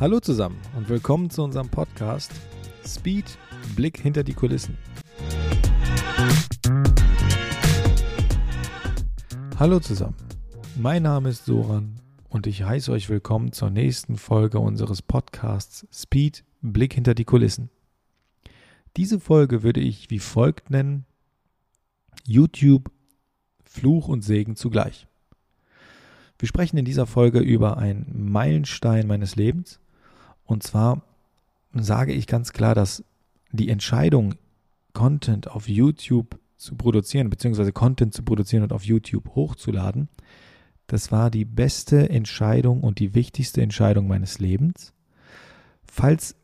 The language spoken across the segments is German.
Hallo zusammen und willkommen zu unserem Podcast Speed Blick hinter die Kulissen. Hallo zusammen, mein Name ist Soran und ich heiße euch willkommen zur nächsten Folge unseres Podcasts Speed Blick hinter die Kulissen. Diese Folge würde ich wie folgt nennen: YouTube Fluch und Segen zugleich. Wir sprechen in dieser Folge über einen Meilenstein meines Lebens, und zwar sage ich ganz klar, dass die Entscheidung, Content auf YouTube zu produzieren, beziehungsweise Content zu produzieren und auf YouTube hochzuladen, das war die beste Entscheidung und die wichtigste Entscheidung meines Lebens. Falls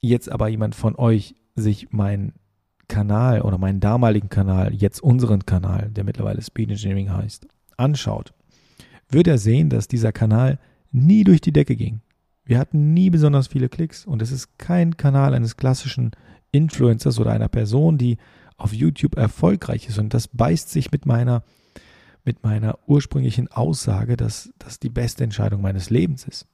jetzt aber jemand von euch sich meinen Kanal oder meinen damaligen Kanal, jetzt unseren Kanal, der mittlerweile Speed Engineering heißt, anschaut, wird er sehen, dass dieser Kanal nie durch die Decke ging. Wir hatten nie besonders viele Klicks und es ist kein Kanal eines klassischen Influencers oder einer Person, die auf YouTube erfolgreich ist. Und das beißt sich mit meiner, mit meiner ursprünglichen Aussage, dass das die beste Entscheidung meines Lebens ist.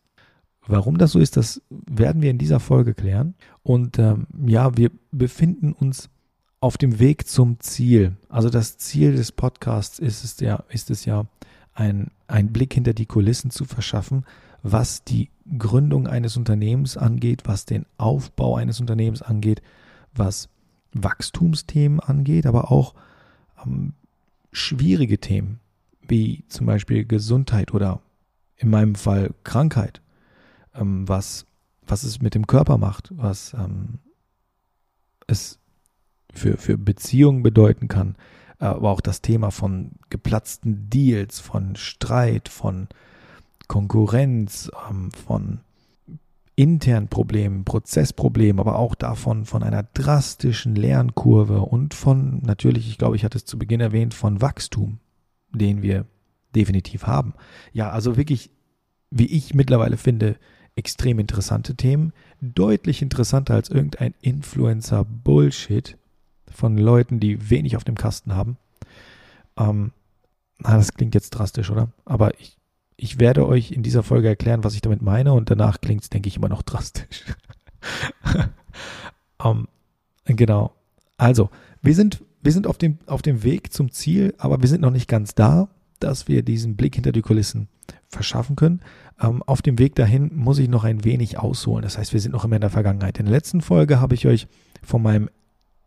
Warum das so ist, das werden wir in dieser Folge klären. Und ähm, ja, wir befinden uns auf dem Weg zum Ziel. Also das Ziel des Podcasts ist es ja, ist es ja, ein, einen Blick hinter die Kulissen zu verschaffen, was die Gründung eines Unternehmens angeht, was den Aufbau eines Unternehmens angeht, was Wachstumsthemen angeht, aber auch ähm, schwierige Themen wie zum Beispiel Gesundheit oder in meinem Fall Krankheit, ähm, was, was es mit dem Körper macht, was ähm, es für, für Beziehungen bedeuten kann, aber auch das Thema von geplatzten Deals, von Streit, von Konkurrenz, ähm, von internen Problemen, Prozessproblemen, aber auch davon von einer drastischen Lernkurve und von natürlich, ich glaube, ich hatte es zu Beginn erwähnt, von Wachstum, den wir definitiv haben. Ja, also wirklich, wie ich mittlerweile finde, extrem interessante Themen, deutlich interessanter als irgendein Influencer-Bullshit von Leuten, die wenig auf dem Kasten haben. Ähm, na, das klingt jetzt drastisch, oder? Aber ich ich werde euch in dieser Folge erklären, was ich damit meine und danach klingt es, denke ich, immer noch drastisch. um, ähm, genau. Also, wir sind, wir sind auf dem, auf dem Weg zum Ziel, aber wir sind noch nicht ganz da, dass wir diesen Blick hinter die Kulissen verschaffen können. Um, ähm, auf dem Weg dahin muss ich noch ein wenig ausholen. Das heißt, wir sind noch immer in der Vergangenheit. In der letzten Folge habe ich euch von meinem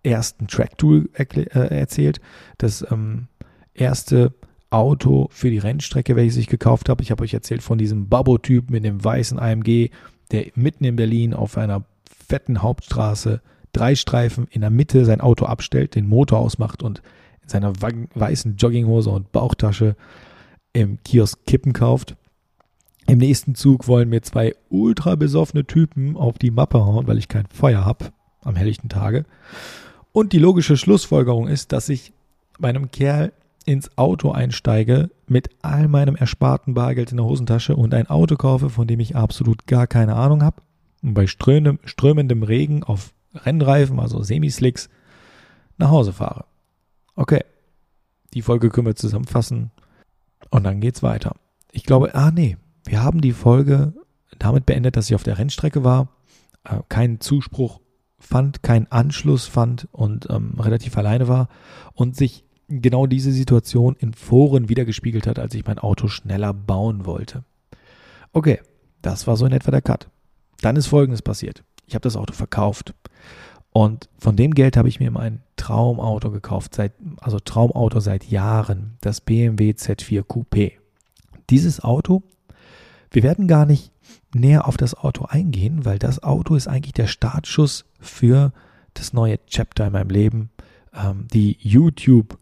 ersten Track-Tool äh, erzählt. Das ähm, erste Auto für die Rennstrecke, welches ich gekauft habe. Ich habe euch erzählt von diesem Babbo-Typ mit dem weißen AMG, der mitten in Berlin auf einer fetten Hauptstraße drei Streifen in der Mitte sein Auto abstellt, den Motor ausmacht und in seiner weißen Jogginghose und Bauchtasche im Kiosk Kippen kauft. Im nächsten Zug wollen mir zwei ultra besoffene Typen auf die Mappe hauen, weil ich kein Feuer habe am helllichten Tage. Und die logische Schlussfolgerung ist, dass ich bei einem Kerl ins Auto einsteige mit all meinem ersparten Bargeld in der Hosentasche und ein Auto kaufe, von dem ich absolut gar keine Ahnung habe und bei strömendem, strömendem Regen auf Rennreifen, also Semislicks, nach Hause fahre. Okay, die Folge können wir zusammenfassen und dann geht's weiter. Ich glaube, ah nee, wir haben die Folge damit beendet, dass ich auf der Rennstrecke war, äh, keinen Zuspruch fand, keinen Anschluss fand und ähm, relativ alleine war und sich genau diese Situation in Foren wiedergespiegelt hat, als ich mein Auto schneller bauen wollte. Okay, das war so in etwa der Cut. Dann ist Folgendes passiert. Ich habe das Auto verkauft und von dem Geld habe ich mir mein Traumauto gekauft, seit, also Traumauto seit Jahren, das BMW Z4 Coupé. Dieses Auto, wir werden gar nicht näher auf das Auto eingehen, weil das Auto ist eigentlich der Startschuss für das neue Chapter in meinem Leben, ähm, die YouTube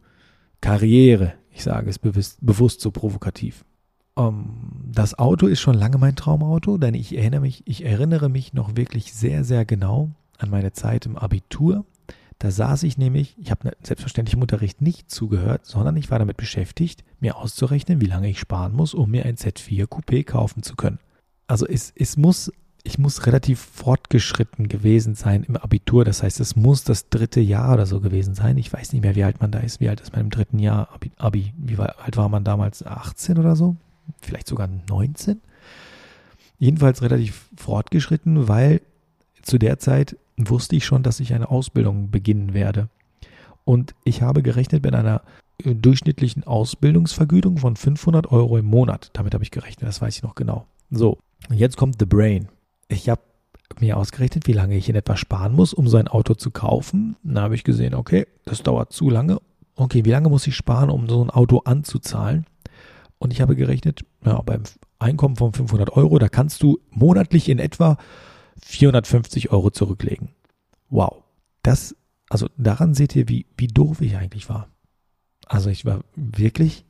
Karriere. Ich sage es bewusst, bewusst so provokativ. Um, ähm, das Auto ist schon lange mein Traumauto, denn ich erinnere mich, ich erinnere mich noch wirklich sehr, sehr genau an meine Zeit im Abitur. Da saß ich nämlich, ich habe selbstverständlich im Unterricht nicht zugehört, sondern ich war damit beschäftigt, mir auszurechnen, wie lange ich sparen muss, um mir ein Z4 Coupé kaufen zu können. Also es, es muss ich muss relativ fortgeschritten gewesen sein im Abitur. Das heißt, es muss das dritte Jahr oder so gewesen sein. Ich weiß nicht mehr, wie alt man da ist. Wie alt ist man im dritten Jahr Abi? Abi. Wie alt war man damals? 18 oder so? Vielleicht sogar 19? jedenfalls relativ fortgeschritten, weil zu der Zeit wusste ich schon, dass ich eine Ausbildung beginnen werde. Und ich habe gerechnet mit einer äh, durchschnittlichen Ausbildungsvergütung von 500 Euro im Monat. Damit habe ich gerechnet, das weiß ich noch genau. So, jetzt kommt The Brain. Ich habe mir ausgerechnet, wie lange ich in etwa sparen muss, um so ein Auto zu kaufen. Da habe ich gesehen, okay, das dauert zu lange. Okay, wie lange muss ich sparen, um so ein Auto anzuzahlen? Und ich habe gerechnet, ja, beim Einkommen von 500 Euro, da kannst du monatlich in etwa 450 Euro zurücklegen. Wow. Das, also daran seht ihr, wie, wie doof ich eigentlich war. Also ich war wirklich,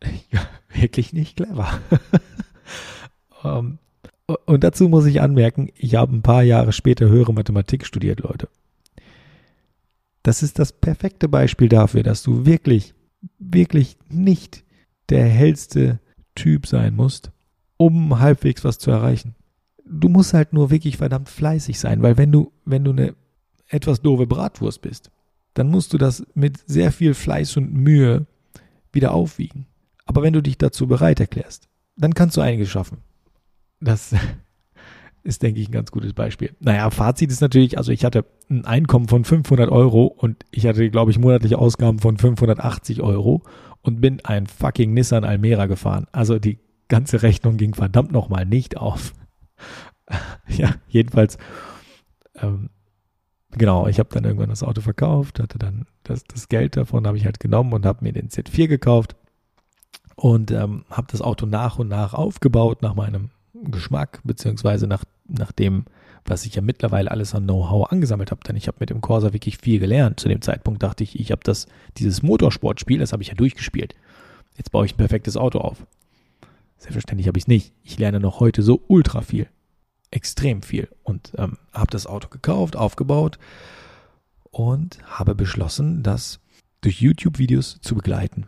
wirklich nicht clever. um, ähm, und dazu muss ich anmerken, ich habe ein paar Jahre später höhere Mathematik studiert, Leute. Das ist das perfekte Beispiel dafür, dass du wirklich, wirklich nicht der hellste Typ sein musst, um halbwegs was zu erreichen. Du musst halt nur wirklich verdammt fleißig sein, weil wenn du, wenn du eine etwas doofe Bratwurst bist, dann musst du das mit sehr viel Fleiß und Mühe wieder aufwiegen. Aber wenn du dich dazu bereit erklärst, dann kannst du einiges schaffen. Das ist, denke ich, ein ganz gutes Beispiel. Naja, Fazit ist natürlich, also ich hatte ein Einkommen von 500 Euro und ich hatte, glaube ich, monatliche Ausgaben von 580 Euro und bin ein fucking Nissan Almera gefahren. Also die ganze Rechnung ging verdammt nochmal nicht auf. ja, jedenfalls, ähm, genau, ich habe dann irgendwann das Auto verkauft, hatte dann das, das Geld davon habe ich halt genommen und habe mir den Z4 gekauft und ähm, habe das Auto nach und nach aufgebaut nach meinem Geschmack, beziehungsweise nach, nach dem, was ich ja mittlerweile alles an Know-how angesammelt habe, denn ich habe mit dem Corsa wirklich viel gelernt. Zu dem Zeitpunkt dachte ich, ich habe das, dieses Motorsportspiel, das habe ich ja durchgespielt. Jetzt baue ich ein perfektes Auto auf. Selbstverständlich habe ich es nicht. Ich lerne noch heute so ultra viel. Extrem viel. Und ähm, habe das Auto gekauft, aufgebaut und habe beschlossen, das durch YouTube-Videos zu begleiten.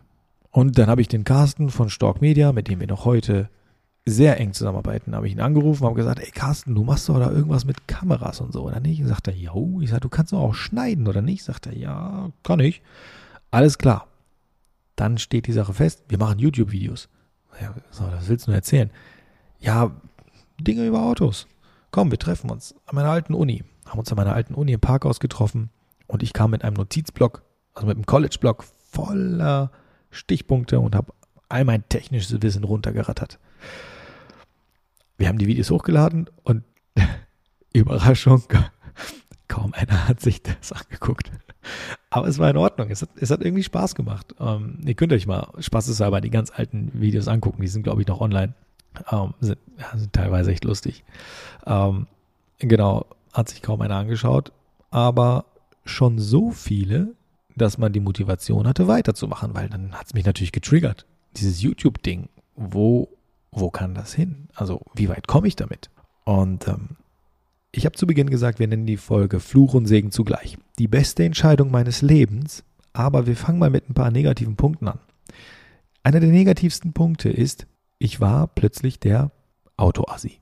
Und dann habe ich den Carsten von Stork Media, mit dem wir noch heute sehr eng zusammenarbeiten, habe ich ihn angerufen, habe gesagt, ey Carsten, du machst doch da irgendwas mit Kameras und so, oder nicht? Und sagt er, ja, ich sage, du kannst doch auch schneiden, oder nicht? Sagt er, ja, kann ich. Alles klar. Dann steht die Sache fest, wir machen YouTube-Videos. Ja, so, das willst du nur erzählen. Ja, Dinge über Autos. Komm, wir treffen uns an meiner alten Uni. Haben uns an meiner alten Uni im Parkhaus getroffen und ich kam mit einem Notizblock, also mit einem College-Block voller Stichpunkte und habe all mein technisches Wissen runtergerattert. Wir haben die Videos hochgeladen und Überraschung, kaum einer hat sich das angeguckt. Aber es war in Ordnung. Es hat, es hat irgendwie Spaß gemacht. Ähm, ihr könnt euch mal Spaß ist aber die ganz alten Videos angucken. Die sind, glaube ich, noch online. Ähm, sind, ja, sind teilweise echt lustig. Ähm, genau, hat sich kaum einer angeschaut. Aber schon so viele, dass man die Motivation hatte, weiterzumachen, weil dann hat es mich natürlich getriggert. Dieses YouTube-Ding, wo, wo kann das hin? Also, wie weit komme ich damit? Und ähm, ich habe zu Beginn gesagt, wir nennen die Folge Fluch und Segen zugleich. Die beste Entscheidung meines Lebens, aber wir fangen mal mit ein paar negativen Punkten an. Einer der negativsten Punkte ist, ich war plötzlich der Autoassi.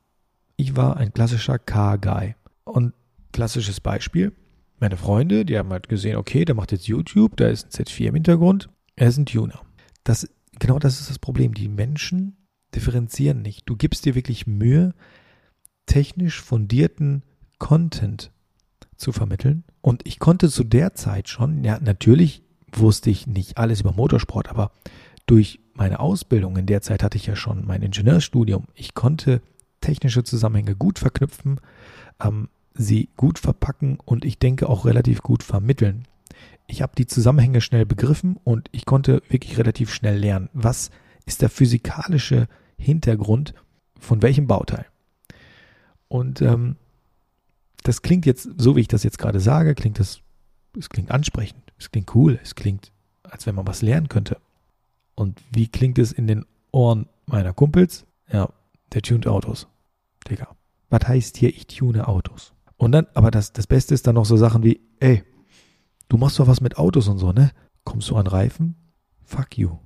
Ich war ein klassischer Car-Guy. Und klassisches Beispiel, meine Freunde, die haben halt gesehen, okay, der macht jetzt YouTube, da ist ein Z4 im Hintergrund, er ist ein Tuner. Das, genau das ist das Problem. Die Menschen differenzieren nicht. Du gibst dir wirklich Mühe, technisch fundierten Content zu vermitteln. Und ich konnte zu der Zeit schon, ja, natürlich wusste ich nicht alles über Motorsport, aber durch meine Ausbildung in der Zeit hatte ich ja schon mein Ingenieurstudium. Ich konnte technische Zusammenhänge gut verknüpfen, ähm, sie gut verpacken und ich denke auch relativ gut vermitteln. Ich habe die Zusammenhänge schnell begriffen und ich konnte wirklich relativ schnell lernen, was ist der physikalische Hintergrund von welchem Bauteil. Und ähm, das klingt jetzt, so wie ich das jetzt gerade sage, klingt das, es klingt ansprechend, es klingt cool, es klingt, als wenn man was lernen könnte. Und wie klingt es in den Ohren meiner Kumpels? Ja, der tuned Autos. Digga. Was heißt hier, ich tune Autos? Und dann, aber das, das Beste ist dann noch so Sachen wie, ey, du machst doch was mit Autos und so, ne? Kommst du an Reifen? Fuck you.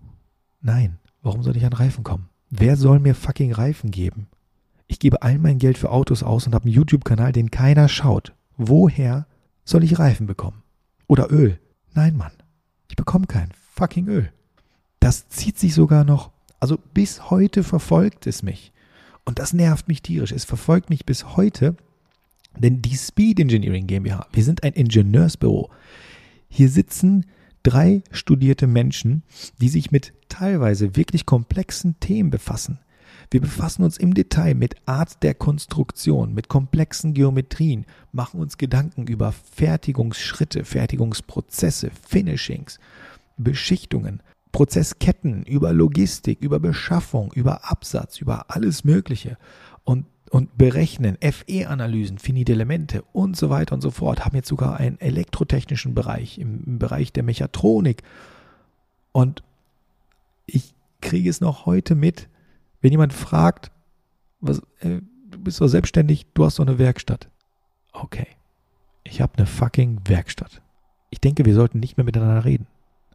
Nein, warum soll ich an Reifen kommen? Wer soll mir fucking Reifen geben? Ich gebe all mein Geld für Autos aus und habe einen YouTube-Kanal, den keiner schaut. Woher soll ich Reifen bekommen? Oder Öl? Nein, Mann. Ich bekomme kein fucking Öl. Das zieht sich sogar noch, also bis heute verfolgt es mich. Und das nervt mich tierisch. Es verfolgt mich bis heute, denn die Speed Engineering GmbH, wir sind ein Ingenieursbüro. Hier sitzen drei studierte Menschen, die sich mit teilweise wirklich komplexen Themen befassen. Wir befassen uns im Detail mit Art der Konstruktion, mit komplexen Geometrien, machen uns Gedanken über Fertigungsschritte, Fertigungsprozesse, Finishings, Beschichtungen, Prozessketten, über Logistik, über Beschaffung, über Absatz, über alles Mögliche und, und berechnen, FE-Analysen, finite Elemente und so weiter und so fort, haben jetzt sogar einen elektrotechnischen Bereich, im, im Bereich der Mechatronik. Und ich kriege es noch heute mit, wenn jemand fragt, was, äh, du bist doch selbstständig, du hast doch eine Werkstatt. Okay, ich habe eine fucking Werkstatt. Ich denke, wir sollten nicht mehr miteinander reden.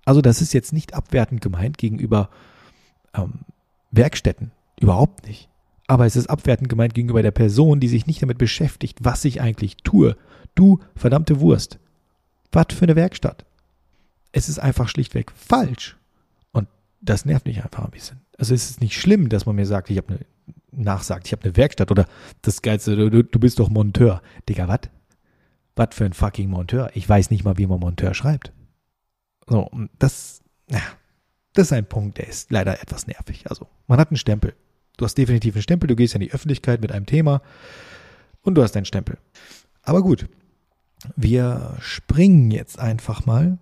Also das ist jetzt nicht abwertend gemeint gegenüber ähm, Werkstätten. Überhaupt nicht. Aber es ist abwertend gemeint gegenüber der Person, die sich nicht damit beschäftigt, was ich eigentlich tue. Du, verdammte Wurst. Was für eine Werkstatt. Es ist einfach schlichtweg falsch. Und das nervt mich einfach ein bisschen. Also es ist nicht schlimm, dass man mir sagt, ich habe eine nachsagt, ich habe eine Werkstatt oder das Geilste, du, du bist doch Monteur. Digga, was? Was für ein fucking Monteur? Ich weiß nicht mal, wie man Monteur schreibt. So, das, ja, das ist ein Punkt, der ist leider etwas nervig. Also, man hat einen Stempel. Du hast definitiv einen Stempel, du gehst in die Öffentlichkeit mit einem Thema und du hast einen Stempel. Aber gut, wir springen jetzt einfach mal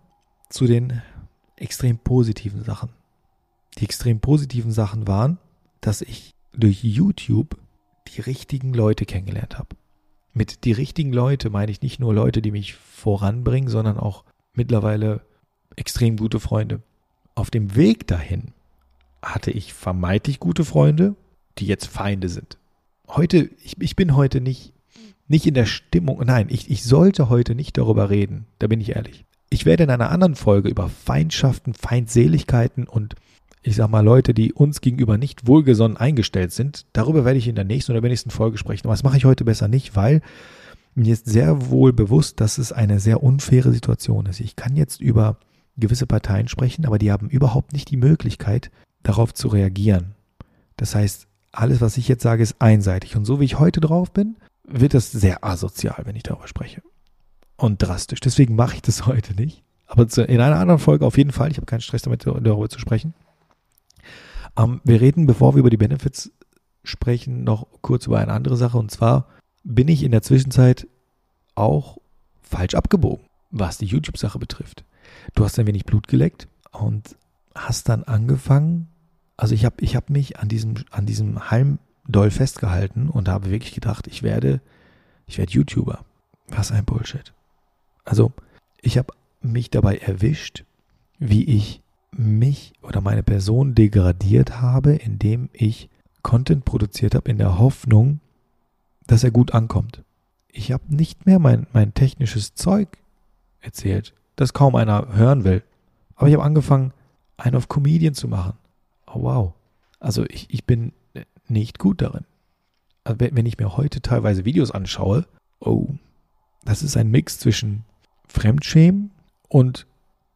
zu den extrem positiven Sachen. Die extrem positiven Sachen waren, dass ich durch YouTube die richtigen Leute kennengelernt habe. Mit die richtigen Leute meine ich nicht nur Leute, die mich voranbringen, sondern auch mittlerweile extrem gute Freunde. Auf dem Weg dahin hatte ich vermeintlich gute Freunde, die jetzt Feinde sind. Heute, ich, ich bin heute nicht, nicht in der Stimmung, nein, ich, ich sollte heute nicht darüber reden, da bin ich ehrlich. Ich werde in einer anderen Folge über Feindschaften, Feindseligkeiten und ich sag mal Leute, die uns gegenüber nicht wohlgesonnen eingestellt sind, darüber werde ich in der nächsten oder der nächsten Folge sprechen. Aber das mache ich heute besser nicht, weil mir ist sehr wohl bewusst, dass es eine sehr unfaire Situation ist. Ich kann jetzt über gewisse Parteien sprechen, aber die haben überhaupt nicht die Möglichkeit, darauf zu reagieren. Das heißt, alles, was ich jetzt sage, ist einseitig. Und so wie ich heute drauf bin, wird das sehr asozial, wenn ich darüber spreche. Und drastisch. Deswegen mache ich das heute nicht. Aber in einer anderen Folge auf jeden Fall. Ich habe keinen Stress damit, darüber zu sprechen. Ähm, wir reden, bevor wir über die Benefits sprechen, noch kurz über eine andere Sache. Und zwar bin ich in der Zwischenzeit auch falsch abgebogen, was die YouTube-Sache betrifft. Du hast ein wenig Blut geleckt und hast dann angefangen, also ich habe ich hab mich an diesem, an diesem Halm doll festgehalten und habe wirklich gedacht, ich werde, ich werde YouTuber. Was ein Bullshit. Also, ich habe mich dabei erwischt, wie ich mich oder meine Person degradiert habe, indem ich Content produziert habe in der Hoffnung, dass er gut ankommt. Ich habe nicht mehr mein, mein technisches Zeug erzählt, das kaum einer hören will. Aber ich habe angefangen, einen auf Comedian zu machen. Oh wow. Also ich, ich bin nicht gut darin. Also wenn ich mir heute teilweise Videos anschaue, oh, das ist ein Mix zwischen Fremdschämen und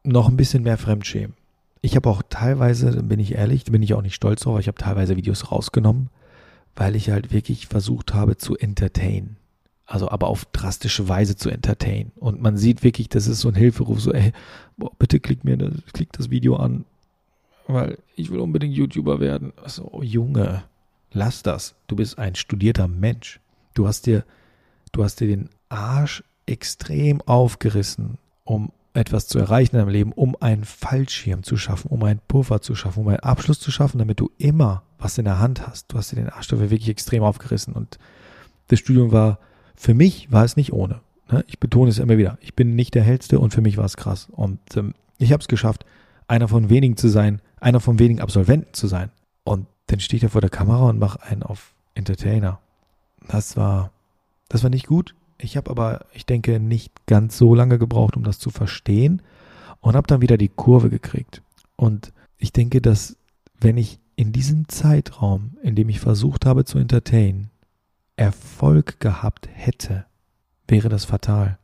noch ein bisschen mehr Fremdschämen. Ich habe auch teilweise, bin ich ehrlich, bin ich auch nicht stolz drauf, ich habe teilweise Videos rausgenommen, weil ich halt wirklich versucht habe zu entertainen. Also aber auf drastische Weise zu entertainen. Und man sieht wirklich, das ist so ein Hilferuf, so, ey, boah, bitte klick mir klick das Video an, weil ich will unbedingt YouTuber werden. Also, oh Junge, lass das. Du bist ein studierter Mensch. Du hast dir, du hast dir den Arsch extrem aufgerissen, um etwas zu erreichen in deinem Leben, um einen Fallschirm zu schaffen, um einen Puffer zu schaffen, um einen Abschluss zu schaffen, damit du immer was in der Hand hast. Du hast dir den Arsch dafür wirklich extrem aufgerissen und das Studium war, für mich war es nicht ohne. Ne? Ich betone es immer wieder. Ich bin nicht der Hellste und für mich war es krass. Und ähm, ich habe es geschafft, einer von wenigen zu sein, einer von wenigen Absolventen zu sein. Und dann stehe ich da vor der Kamera und mache einen auf Entertainer. Das war, das war nicht gut. Ich habe aber, ich denke, nicht ganz so lange gebraucht, um das zu verstehen und habe dann wieder die Kurve gekriegt. Und ich denke, dass wenn ich in diesem Zeitraum, in dem ich versucht habe zu entertainen, Erfolg gehabt hätte, wäre das fatal.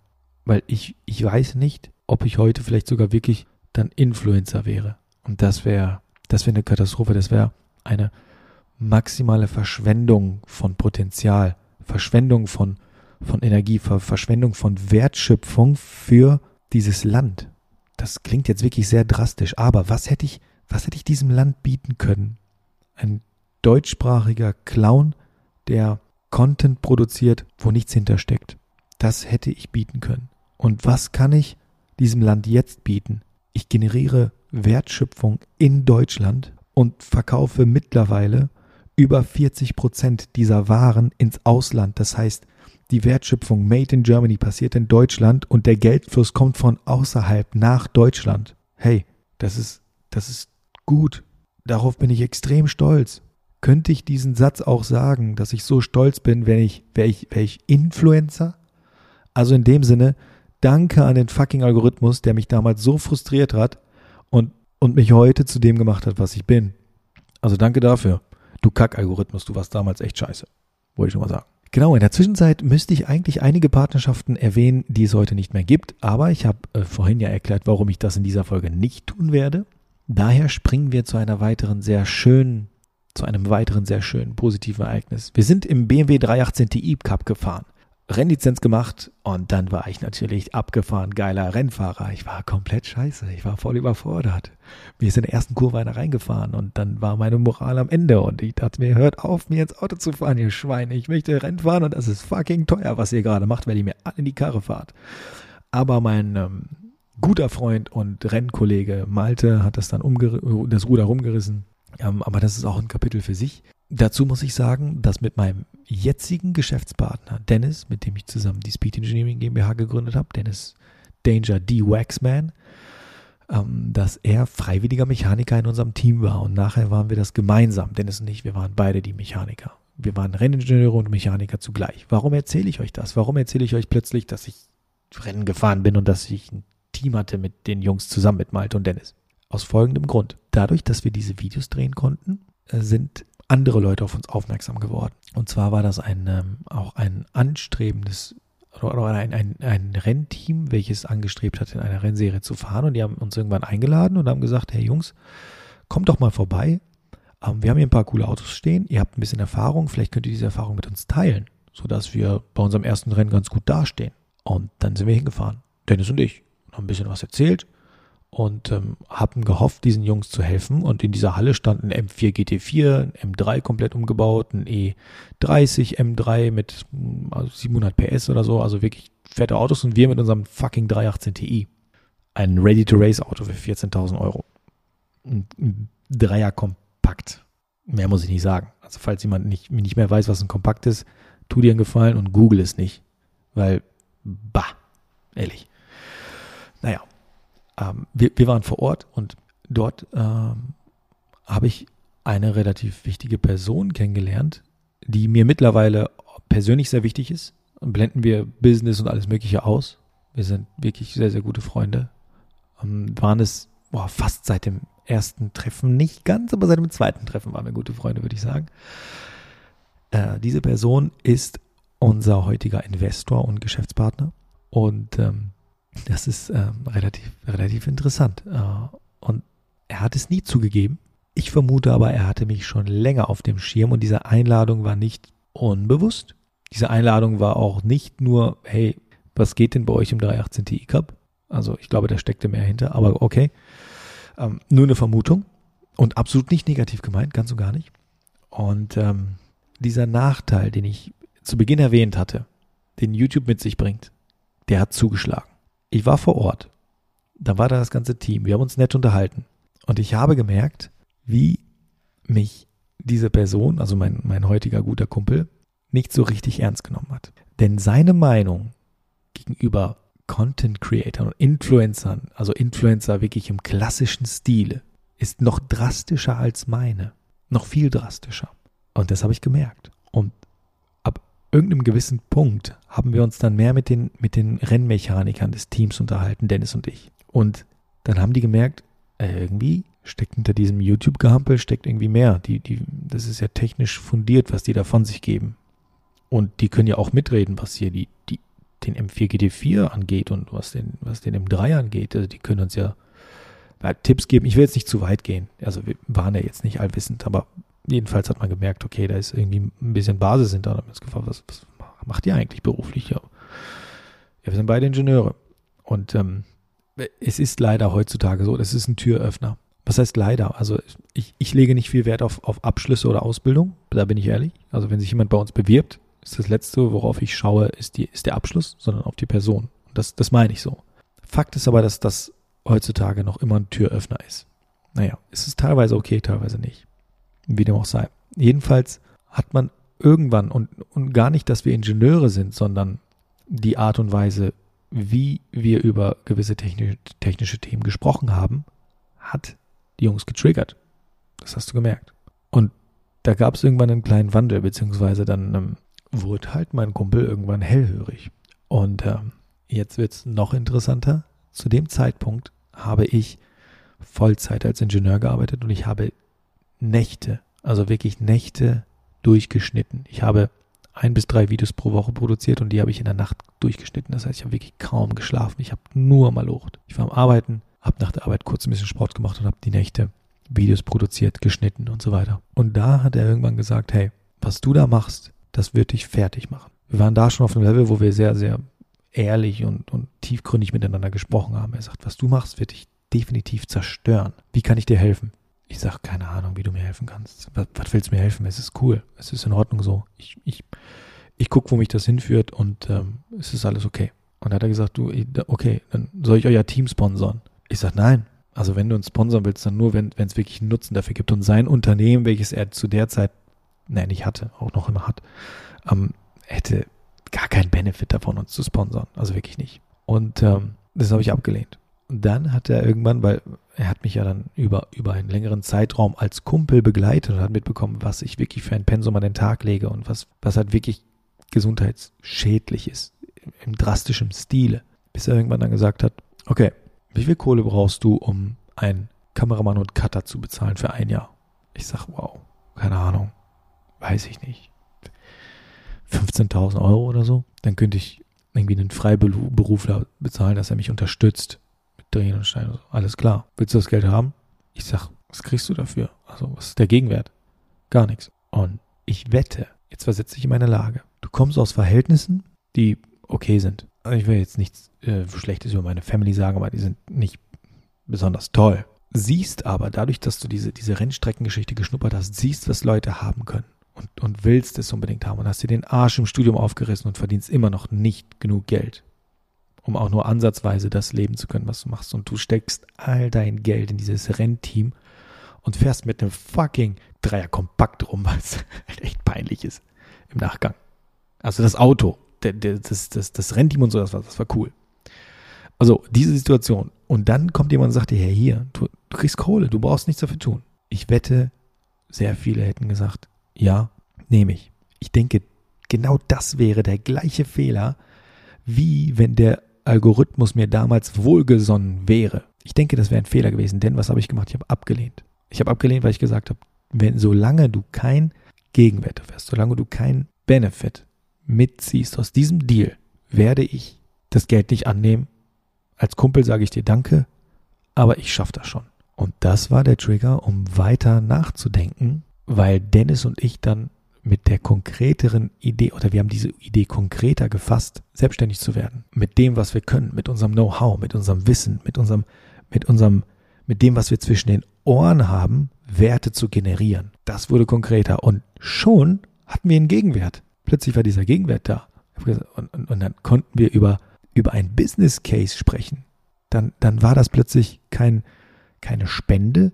Weil ich, ich weiß nicht, ob ich heute vielleicht sogar wirklich dann Influencer wäre. Und das wäre, das wäre eine Katastrophe. Das wäre eine maximale Verschwendung von Potenzial, Verschwendung von, von Energie, Verschwendung von Wertschöpfung für dieses Land. Das klingt jetzt wirklich sehr drastisch, aber was hätte ich, was hätte ich diesem Land bieten können? Ein deutschsprachiger Clown, der Content produziert, wo nichts hintersteckt. Das hätte ich bieten können. Und was kann ich diesem Land jetzt bieten? Ich generiere Wertschöpfung in Deutschland und verkaufe mittlerweile über 40 Prozent dieser Waren ins Ausland. Das heißt, die Wertschöpfung Made in Germany passiert in Deutschland und der Geldfluss kommt von außerhalb nach Deutschland. Hey, das ist, das ist gut. Darauf bin ich extrem stolz. Könnte ich diesen Satz auch sagen, dass ich so stolz bin, wenn ich, wäre ich, wäre ich Influencer? Also in dem Sinne, danke an den fucking Algorithmus, der mich damals so frustriert hat und, und mich heute zu dem gemacht hat, was ich bin. Also danke dafür. Du Kack-Algorithmus, du warst damals echt scheiße. Wollte ich schon mal sagen. Genau, in der Zwischenzeit müsste ich eigentlich einige Partnerschaften erwähnen, die es heute nicht mehr gibt, aber ich habe äh, vorhin ja erklärt, warum ich das in dieser Folge nicht tun werde. Daher springen wir zu einer weiteren sehr schönen, zu einem weiteren sehr schönen positiven Ereignis. Wir sind im BMW 318 Ti Cup gefahren. Rennlizenz gemacht und dann war ich natürlich abgefahren, geiler Rennfahrer. Ich war komplett scheiße. Ich war voll überfordert. Mir ist in der ersten Kurve einer reingefahren und dann war meine Moral am Ende und ich dachte mir, hört auf, mir ins Auto zu fahren, ihr Schweine. Ich möchte Rennen fahren und das ist fucking teuer, was ihr gerade macht, weil ihr mir alle in die Karre fahrt. Aber mein ähm, guter Freund und Rennkollege Malte hat das dann das Ruder rumgerissen. Ähm, aber das ist auch ein Kapitel für sich. Dazu muss ich sagen, dass mit meinem jetzigen Geschäftspartner Dennis, mit dem ich zusammen die Speed Engineering GmbH gegründet habe, Dennis Danger D. Waxman, ähm, dass er freiwilliger Mechaniker in unserem Team war. Und nachher waren wir das gemeinsam. Dennis und ich, wir waren beide die Mechaniker. Wir waren Renningenieure und Mechaniker zugleich. Warum erzähle ich euch das? Warum erzähle ich euch plötzlich, dass ich Rennen gefahren bin und dass ich ein Team hatte mit den Jungs zusammen mit Malte und Dennis? Aus folgendem Grund. Dadurch, dass wir diese Videos drehen konnten, äh, sind andere Leute auf uns aufmerksam geworden. Und zwar war das ein, ähm, auch ein anstrebendes oder ein, ein, ein Rennteam, welches angestrebt hat, in einer Rennserie zu fahren. Und die haben uns irgendwann eingeladen und haben gesagt, hey Jungs, kommt doch mal vorbei. Ähm, wir haben hier ein paar coole Autos stehen. Ihr habt ein bisschen Erfahrung. Vielleicht könnt ihr diese Erfahrung mit uns teilen, sodass wir bei unserem ersten Rennen ganz gut dastehen. Und dann sind wir hingefahren. Dennis und ich. Haben ein bisschen was erzählt und ähm, haben gehofft, diesen Jungs zu helfen. Und in dieser Halle stand ein M4 GT4, ein M3 komplett umgebaut, ein E30 M3 mit also 700 PS oder so, also wirklich fette Autos und wir mit unserem fucking 318 Ti. Ein Ready-to-Race-Auto für 14.000 Euro. Ein Dreier kompakt. Mehr muss ich nicht sagen. Also falls jemand nicht, nicht mehr weiß, was ein Kompakt ist, tu dir einen Gefallen und google es nicht. Weil, bah, ehrlich. Naja, ähm, wir, wir waren vor Ort und dort ähm, habe ich eine relativ wichtige Person kennengelernt, die mir mittlerweile persönlich sehr wichtig ist. Blenden wir Business und alles Mögliche aus. Wir sind wirklich sehr, sehr gute Freunde. Ähm, waren es boah, fast seit dem ersten Treffen, nicht ganz, aber seit dem zweiten Treffen waren wir gute Freunde, würde ich sagen. Äh, diese Person ist unser heutiger Investor und Geschäftspartner. Und ähm, das ist ähm, relativ, relativ interessant. Äh, und er hat es nie zugegeben. Ich vermute aber, er hatte mich schon länger auf dem Schirm und diese Einladung war nicht unbewusst. Diese Einladung war auch nicht nur, hey, was geht denn bei euch im 318 Ti Cup? Also ich glaube, da steckte mehr hinter, aber okay. Ähm, nur eine Vermutung und absolut nicht negativ gemeint, ganz und gar nicht. Und ähm, dieser Nachteil, den ich zu Beginn erwähnt hatte, den YouTube mit sich bringt, der hat zugeschlagen. Ich war vor Ort. Da war da das ganze Team. Wir haben uns nett unterhalten. Und ich habe gemerkt, wie mich diese Person, also mein, mein heutiger guter Kumpel, nicht so richtig ernst genommen hat. Denn seine Meinung gegenüber Content Creatern und Influencern, also Influencer wirklich im klassischen Stile, ist noch drastischer als meine. Noch viel drastischer. Und das habe ich gemerkt. Und irgendeinem gewissen Punkt haben wir uns dann mehr mit den, mit den Rennmechanikern des Teams unterhalten, Dennis und ich. Und dann haben die gemerkt, äh, irgendwie steckt hinter diesem YouTube-Gehampel steckt irgendwie mehr. Die, die, das ist ja technisch fundiert, was die da von sich geben. Und die können ja auch mitreden, was hier die, die, den M4 GT4 angeht und was den, was den M3 angeht. Also die können uns ja Tipps geben. Ich will jetzt nicht zu weit gehen. Also wir waren ja jetzt nicht allwissend, aber jedenfalls hat man gemerkt, okay, da ist irgendwie ein bisschen Basis hinter. Da haben uns gefragt, was, was macht ihr eigentlich beruflich? Ja, wir sind beide Ingenieure. Und ähm, es ist leider heutzutage so, das ist ein Türöffner. Was heißt leider? Also ich, ich lege nicht viel Wert auf, auf Abschlüsse oder Ausbildung, da bin ich ehrlich. Also wenn sich jemand bei uns bewirbt, ist das Letzte, worauf ich schaue, ist, die, ist der Abschluss, sondern auf die Person. Und das, das meine ich so. Fakt ist aber, dass das heutzutage noch immer ein Türöffner ist. Naja, es ist teilweise okay, teilweise nicht. Wie dem auch sei. Jedenfalls hat man irgendwann, und, und gar nicht, dass wir Ingenieure sind, sondern die Art und Weise, wie wir über gewisse technische, technische Themen gesprochen haben, hat die Jungs getriggert. Das hast du gemerkt. Und da gab es irgendwann einen kleinen Wandel, beziehungsweise dann ähm, wurde halt mein Kumpel irgendwann hellhörig. Und ähm, jetzt wird es noch interessanter. Zu dem Zeitpunkt habe ich Vollzeit als Ingenieur gearbeitet und ich habe Nächte, also wirklich Nächte durchgeschnitten. Ich habe ein bis drei Videos pro Woche produziert und die habe ich in der Nacht durchgeschnitten. Das heißt, ich habe wirklich kaum geschlafen. Ich habe nur malocht. Ich war am Arbeiten, habe nach der Arbeit kurz ein bisschen Sport gemacht und habe die Nächte Videos produziert, geschnitten und so weiter. Und da hat er irgendwann gesagt, hey, was du da machst, das wird dich fertig machen. Wir waren da schon auf einem Level, wo wir sehr, sehr ehrlich und, und tiefgründig miteinander gesprochen haben. Er sagt, was du machst, wird dich definitiv zerstören. Wie kann ich dir helfen? Ich sage, keine Ahnung, wie du mir helfen kannst. Was, was willst du mir helfen? Es ist cool. Es ist in Ordnung so. Ich, ich, ich gucke, wo mich das hinführt und ähm, es ist alles okay. Und dann hat er gesagt, du, okay, dann soll ich euer Team sponsern. Ich sage, nein. Also wenn du uns sponsern willst, dann nur, wenn es wirklich einen Nutzen dafür gibt. Und sein Unternehmen, welches er zu der Zeit, nein, nicht hatte, auch noch immer hat, ähm, hätte gar keinen Benefit davon, uns zu sponsern. Also wirklich nicht. Und ähm, das habe ich abgelehnt. Und dann hat er irgendwann, weil er hat mich ja dann über, über einen längeren Zeitraum als Kumpel begleitet und hat mitbekommen, was ich wirklich für ein Pensum an den Tag lege und was, was halt wirklich gesundheitsschädlich ist, im drastischen Stile. Bis er irgendwann dann gesagt hat, okay, wie viel Kohle brauchst du, um einen Kameramann und Cutter zu bezahlen für ein Jahr? Ich sag, wow, keine Ahnung, weiß ich nicht. 15.000 Euro oder so? Dann könnte ich irgendwie einen Freiberufler bezahlen, dass er mich unterstützt Drehen und Schneiden. Alles klar. Willst du das Geld haben? Ich sag, was kriegst du dafür? Also, was ist der Gegenwert? Gar nichts. Und ich wette, jetzt versetze ich in meine Lage. Du kommst aus Verhältnissen, die okay sind. Also ich will jetzt nichts äh, Schlechtes über meine Family sagen, aber die sind nicht besonders toll. Siehst aber, dadurch, dass du diese, diese Rennstreckengeschichte geschnuppert hast, siehst, was Leute haben können und, und willst es unbedingt haben und hast dir den Arsch im Studium aufgerissen und verdienst immer noch nicht genug Geld, um auch nur ansatzweise das leben zu können, was du machst. Und du steckst all dein Geld in dieses Rennteam und fährst mit einem fucking Dreier kompakt rum, was halt echt peinlich ist im Nachgang. Also das Auto, das, das, das Rennteam und so, das war, das war cool. Also diese Situation. Und dann kommt jemand und sagt dir, hey, hier, du, du kriegst Kohle, du brauchst nichts dafür tun. Ich wette, sehr viele hätten gesagt, ja, nehme ich. Ich denke, genau das wäre der gleiche Fehler, wie wenn der Algorithmus mir damals wohlgesonnen wäre. Ich denke, das wäre ein Fehler gewesen, denn was habe ich gemacht? Ich habe abgelehnt. Ich habe abgelehnt, weil ich gesagt habe, wenn solange du kein Gegenwert erfährst, solange du kein Benefit mitziehst aus diesem Deal, werde ich das Geld nicht annehmen. Als Kumpel sage ich dir Danke, aber ich schaffe das schon. Und das war der Trigger, um weiter nachzudenken weil Dennis und ich dann mit der konkreteren Idee oder wir haben diese Idee konkreter gefasst, selbstständig zu werden. Mit dem, was wir können, mit unserem Know-how, mit unserem Wissen, mit unserem, mit unserem, mit dem, was wir zwischen den Ohren haben, Werte zu generieren. Das wurde konkreter und schon hatten wir einen Gegenwert. Plötzlich war dieser Gegenwert da. Und, und, und dann konnten wir über, über ein Business Case sprechen. Dann, dann war das plötzlich kein, keine Spende,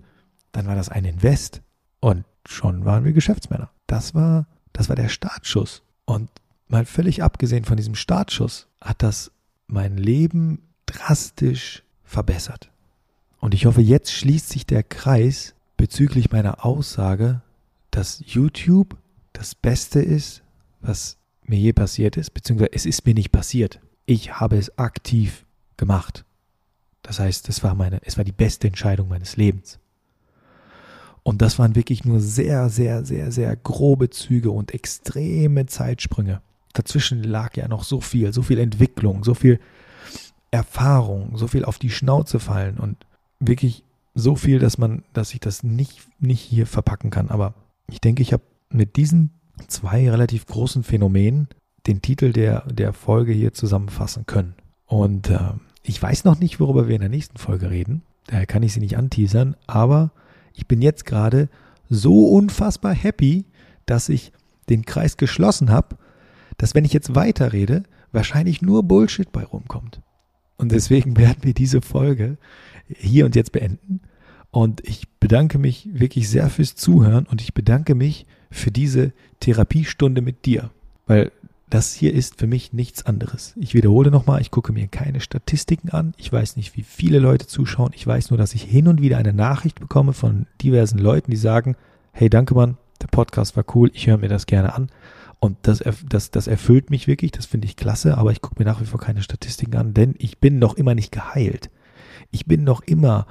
dann war das ein Invest. Und schon waren wir Geschäftsmänner. Das war, das war der Startschuss. Und mal völlig abgesehen von diesem Startschuss hat das mein Leben drastisch verbessert. Und ich hoffe, jetzt schließt sich der Kreis bezüglich meiner Aussage, dass YouTube das Beste ist, was mir je passiert ist, beziehungsweise es ist mir nicht passiert. Ich habe es aktiv gemacht. Das heißt, es war meine, es war die beste Entscheidung meines Lebens. Und das waren wirklich nur sehr, sehr, sehr, sehr grobe Züge und extreme Zeitsprünge. Dazwischen lag ja noch so viel, so viel Entwicklung, so viel Erfahrung, so viel auf die Schnauze fallen und wirklich so viel, dass man, dass ich das nicht, nicht hier verpacken kann. Aber ich denke, ich habe mit diesen zwei relativ großen Phänomenen den Titel der, der Folge hier zusammenfassen können. Und äh, ich weiß noch nicht, worüber wir in der nächsten Folge reden. Daher kann ich sie nicht anteasern. Aber ich bin jetzt gerade so unfassbar happy, dass ich den Kreis geschlossen habe, dass wenn ich jetzt weiterrede, wahrscheinlich nur Bullshit bei rumkommt. Und deswegen werden wir diese Folge hier und jetzt beenden. Und ich bedanke mich wirklich sehr fürs Zuhören und ich bedanke mich für diese Therapiestunde mit dir. Weil das hier ist für mich nichts anderes. Ich wiederhole nochmal, ich gucke mir keine Statistiken an. Ich weiß nicht, wie viele Leute zuschauen. Ich weiß nur, dass ich hin und wieder eine Nachricht bekomme von diversen Leuten, die sagen, hey, danke Mann, der Podcast war cool, ich höre mir das gerne an. Und das, das, das erfüllt mich wirklich, das finde ich klasse, aber ich gucke mir nach wie vor keine Statistiken an, denn ich bin noch immer nicht geheilt. Ich bin noch immer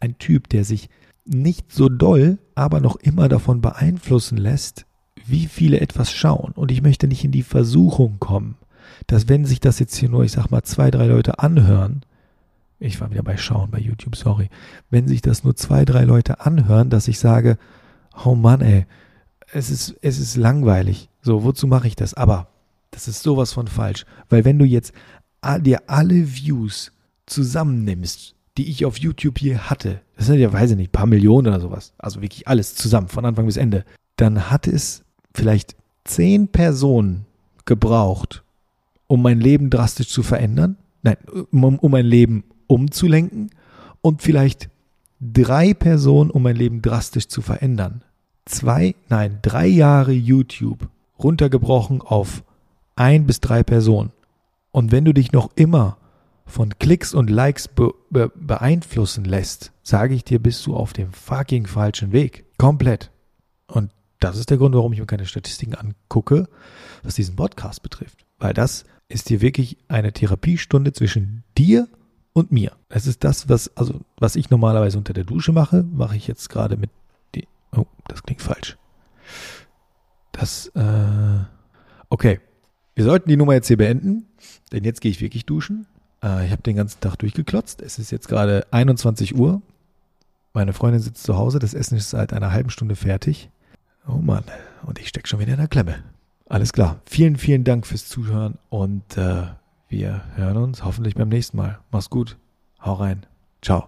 ein Typ, der sich nicht so doll, aber noch immer davon beeinflussen lässt, wie viele etwas schauen. Und ich möchte nicht in die Versuchung kommen, dass wenn sich das jetzt hier nur, ich sag mal, zwei, drei Leute anhören, ich war wieder bei Schauen bei YouTube, sorry, wenn sich das nur zwei, drei Leute anhören, dass ich sage, oh Mann, ey, es ist, es ist langweilig. So, wozu mache ich das? Aber das ist sowas von falsch. Weil wenn du jetzt dir alle Views zusammennimmst, die ich auf YouTube hier hatte, das sind ja, weiß ich nicht, paar Millionen oder sowas, also wirklich alles zusammen, von Anfang bis Ende, dann hat es vielleicht zehn Personen gebraucht, um mein Leben drastisch zu verändern, nein, um, um mein Leben umzulenken und vielleicht drei Personen, um mein Leben drastisch zu verändern. Zwei, nein, drei Jahre YouTube runtergebrochen auf ein bis drei Personen. Und wenn du dich noch immer von Klicks und Likes be be beeinflussen lässt, sage ich dir, bist du auf dem fucking falschen Weg. Komplett. Und das ist der Grund, warum ich mir keine Statistiken angucke, was diesen Podcast betrifft. Weil das ist hier wirklich eine Therapiestunde zwischen dir und mir. Es ist das, was, also, was ich normalerweise unter der Dusche mache, mache ich jetzt gerade mit die. Oh, das klingt falsch. Das, äh, okay. Wir sollten die Nummer jetzt hier beenden, denn jetzt gehe ich wirklich duschen. Äh, ich habe den ganzen Tag durchgeklotzt. Es ist jetzt gerade 21 Uhr. Meine Freundin sitzt zu Hause. Das Essen ist seit einer halben Stunde fertig. Oh Mann, und ich stecke schon wieder in der Klemme. Alles klar. Vielen, vielen Dank fürs Zuhören und äh, wir hören uns hoffentlich beim nächsten Mal. Mach's gut. Hau rein. Ciao.